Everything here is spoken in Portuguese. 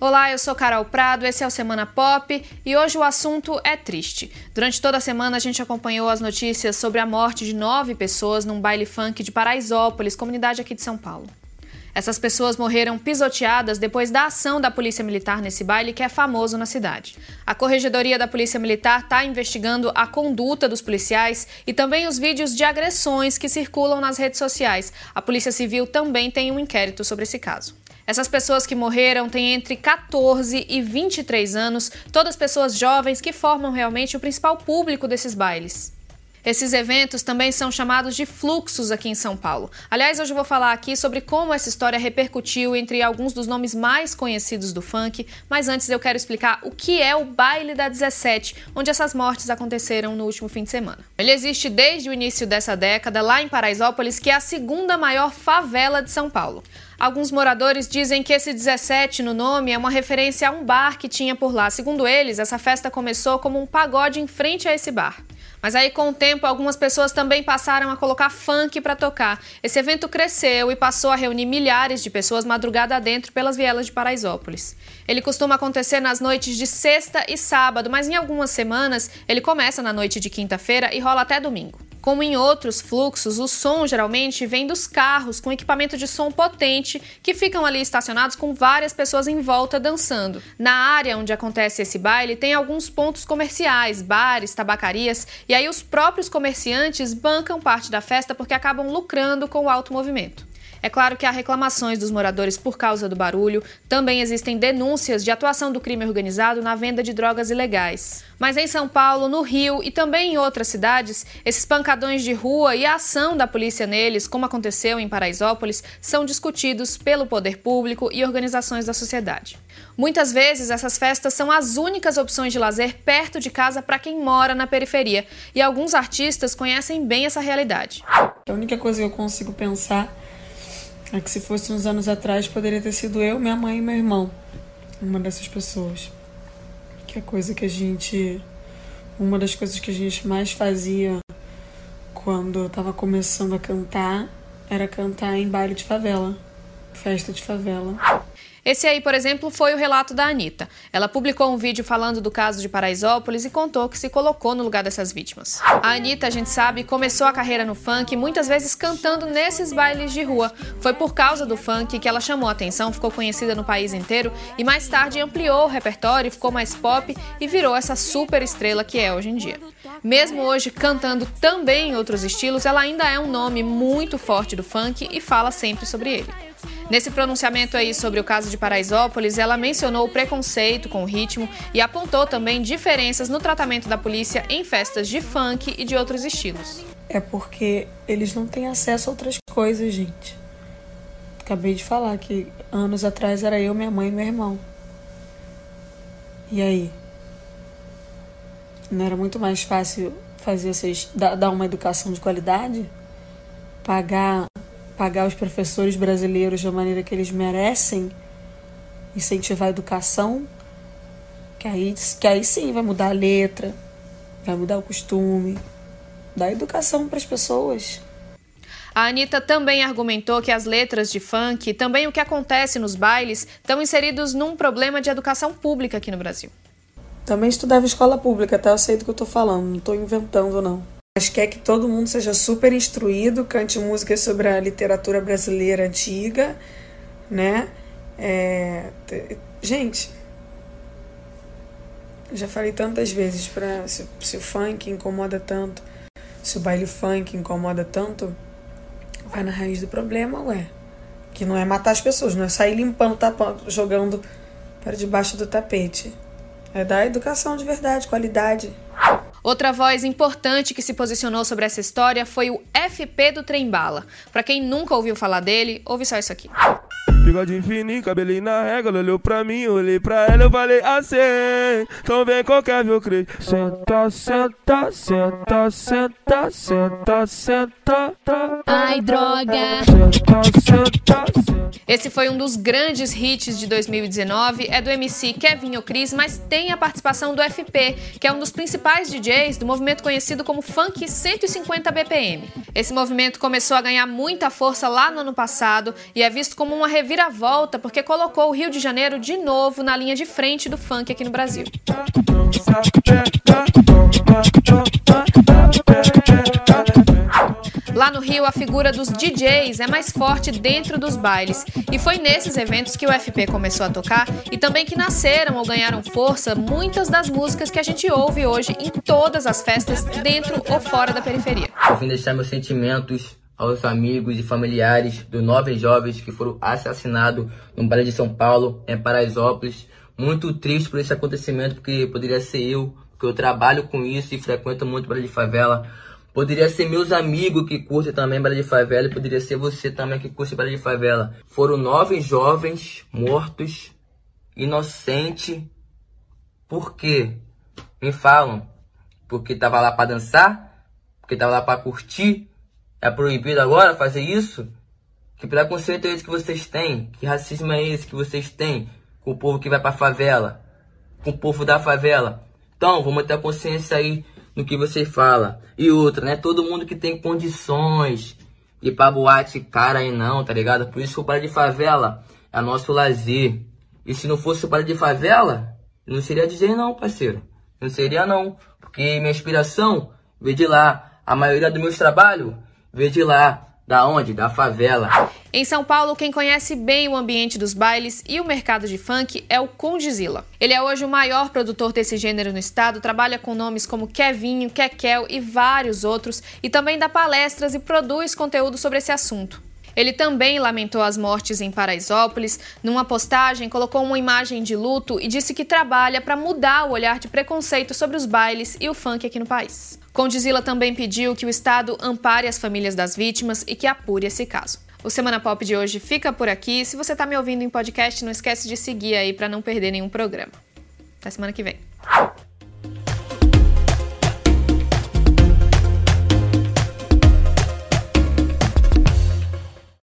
Olá, eu sou Carol Prado, esse é o Semana Pop e hoje o assunto é triste. Durante toda a semana a gente acompanhou as notícias sobre a morte de nove pessoas num baile funk de Paraisópolis, comunidade aqui de São Paulo. Essas pessoas morreram pisoteadas depois da ação da Polícia Militar nesse baile que é famoso na cidade. A Corregedoria da Polícia Militar está investigando a conduta dos policiais e também os vídeos de agressões que circulam nas redes sociais. A Polícia Civil também tem um inquérito sobre esse caso. Essas pessoas que morreram têm entre 14 e 23 anos, todas pessoas jovens que formam realmente o principal público desses bailes. Esses eventos também são chamados de fluxos aqui em São Paulo. Aliás, hoje eu vou falar aqui sobre como essa história repercutiu entre alguns dos nomes mais conhecidos do funk, mas antes eu quero explicar o que é o Baile da 17, onde essas mortes aconteceram no último fim de semana. Ele existe desde o início dessa década lá em Paraisópolis, que é a segunda maior favela de São Paulo. Alguns moradores dizem que esse 17 no nome é uma referência a um bar que tinha por lá. Segundo eles, essa festa começou como um pagode em frente a esse bar. Mas aí, com o tempo, algumas pessoas também passaram a colocar funk para tocar. Esse evento cresceu e passou a reunir milhares de pessoas madrugada adentro pelas vielas de Paraisópolis. Ele costuma acontecer nas noites de sexta e sábado, mas em algumas semanas ele começa na noite de quinta-feira e rola até domingo. Como em outros fluxos, o som geralmente vem dos carros com equipamento de som potente que ficam ali estacionados com várias pessoas em volta dançando. Na área onde acontece esse baile tem alguns pontos comerciais, bares, tabacarias, e aí os próprios comerciantes bancam parte da festa porque acabam lucrando com o alto movimento. É claro que há reclamações dos moradores por causa do barulho, também existem denúncias de atuação do crime organizado na venda de drogas ilegais. Mas em São Paulo, no Rio e também em outras cidades, esses pancadões de rua e a ação da polícia neles, como aconteceu em Paraisópolis, são discutidos pelo poder público e organizações da sociedade. Muitas vezes, essas festas são as únicas opções de lazer perto de casa para quem mora na periferia, e alguns artistas conhecem bem essa realidade. A única coisa que eu consigo pensar é que se fosse uns anos atrás, poderia ter sido eu, minha mãe e meu irmão. Uma dessas pessoas. Que é coisa que a gente. Uma das coisas que a gente mais fazia quando eu tava começando a cantar era cantar em baile de favela, festa de favela. Esse aí, por exemplo, foi o relato da Anitta. Ela publicou um vídeo falando do caso de Paraisópolis e contou que se colocou no lugar dessas vítimas. A Anitta, a gente sabe, começou a carreira no funk muitas vezes cantando nesses bailes de rua. Foi por causa do funk que ela chamou a atenção, ficou conhecida no país inteiro e mais tarde ampliou o repertório, ficou mais pop e virou essa super estrela que é hoje em dia. Mesmo hoje cantando também em outros estilos, ela ainda é um nome muito forte do funk e fala sempre sobre ele. Nesse pronunciamento aí sobre o caso de Paraisópolis, ela mencionou o preconceito com o ritmo e apontou também diferenças no tratamento da polícia em festas de funk e de outros estilos. É porque eles não têm acesso a outras coisas, gente. Acabei de falar que anos atrás era eu, minha mãe e meu irmão. E aí? Não era muito mais fácil fazer vocês dar uma educação de qualidade? Pagar pagar os professores brasileiros da maneira que eles merecem, incentivar a educação, que aí, que aí sim vai mudar a letra, vai mudar o costume, dar educação para as pessoas. A Anitta também argumentou que as letras de funk, também o que acontece nos bailes, estão inseridos num problema de educação pública aqui no Brasil. Também estudava escola pública, tá? Eu sei do que eu tô falando, não tô inventando, não mas quer que todo mundo seja super instruído, cante músicas sobre a literatura brasileira antiga, né? É, gente, já falei tantas vezes para se, se, o funk incomoda tanto, se o baile funk incomoda tanto, vai na raiz do problema, ué. Que não é matar as pessoas, não é sair limpando, tapando, jogando para debaixo do tapete. É dar educação de verdade, qualidade. Outra voz importante que se posicionou sobre essa história foi o FP do Trem Bala. Para quem nunca ouviu falar dele, ouve só isso aqui. Bigode fininho, cabelinho na régua, ela olhou pra mim, olhei pra ela, eu falei assim, então vem qualquer viu crê. Senta, senta, senta, senta, senta, senta, Ai, droga! Senta, senta. Esse foi um dos grandes hits de 2019, é do MC Kevin Ocris, mas tem a participação do FP, que é um dos principais DJs do movimento conhecido como Funk 150 BPM. Esse movimento começou a ganhar muita força lá no ano passado e é visto como uma reviravolta reviravolta porque colocou o Rio de Janeiro de novo na linha de frente do funk aqui no Brasil. Rio, a figura dos DJs é mais forte dentro dos bailes. E foi nesses eventos que o FP começou a tocar e também que nasceram ou ganharam força muitas das músicas que a gente ouve hoje em todas as festas, dentro ou fora da periferia. Eu vim deixar meus sentimentos aos amigos e familiares dos nove jovens que foram assassinados no baile de São Paulo, em Paraisópolis. Muito triste por esse acontecimento, porque poderia ser eu, porque eu trabalho com isso e frequento muito baile de favela. Poderia ser meus amigos que curtem também baile de favela e poderia ser você também que curte baile de favela. Foram nove jovens mortos, inocentes. Por quê? Me falam. Porque tava lá para dançar? Porque tava lá para curtir? É proibido agora fazer isso? Que preconceito é esse que vocês têm? Que racismo é esse que vocês têm com o povo que vai pra favela? Com o povo da favela? Então, vamos ter consciência aí no que você fala. E outra, né? Todo mundo que tem condições de ir pra boate cara aí não, tá ligado? Por isso que o baile de favela é nosso lazer. E se não fosse o baile de favela, não seria DJ não, parceiro. Não seria não. Porque minha inspiração veio de lá. A maioria dos meus trabalhos Vê de lá. Da onde? Da favela. Em São Paulo, quem conhece bem o ambiente dos bailes e o mercado de funk é o Condizila. Ele é hoje o maior produtor desse gênero no estado, trabalha com nomes como Kevinho, Kekel e vários outros, e também dá palestras e produz conteúdo sobre esse assunto. Ele também lamentou as mortes em Paraisópolis. Numa postagem, colocou uma imagem de luto e disse que trabalha para mudar o olhar de preconceito sobre os bailes e o funk aqui no país. Condizila também pediu que o Estado ampare as famílias das vítimas e que apure esse caso. O Semana Pop de hoje fica por aqui. Se você está me ouvindo em podcast, não esquece de seguir aí para não perder nenhum programa. Até semana que vem.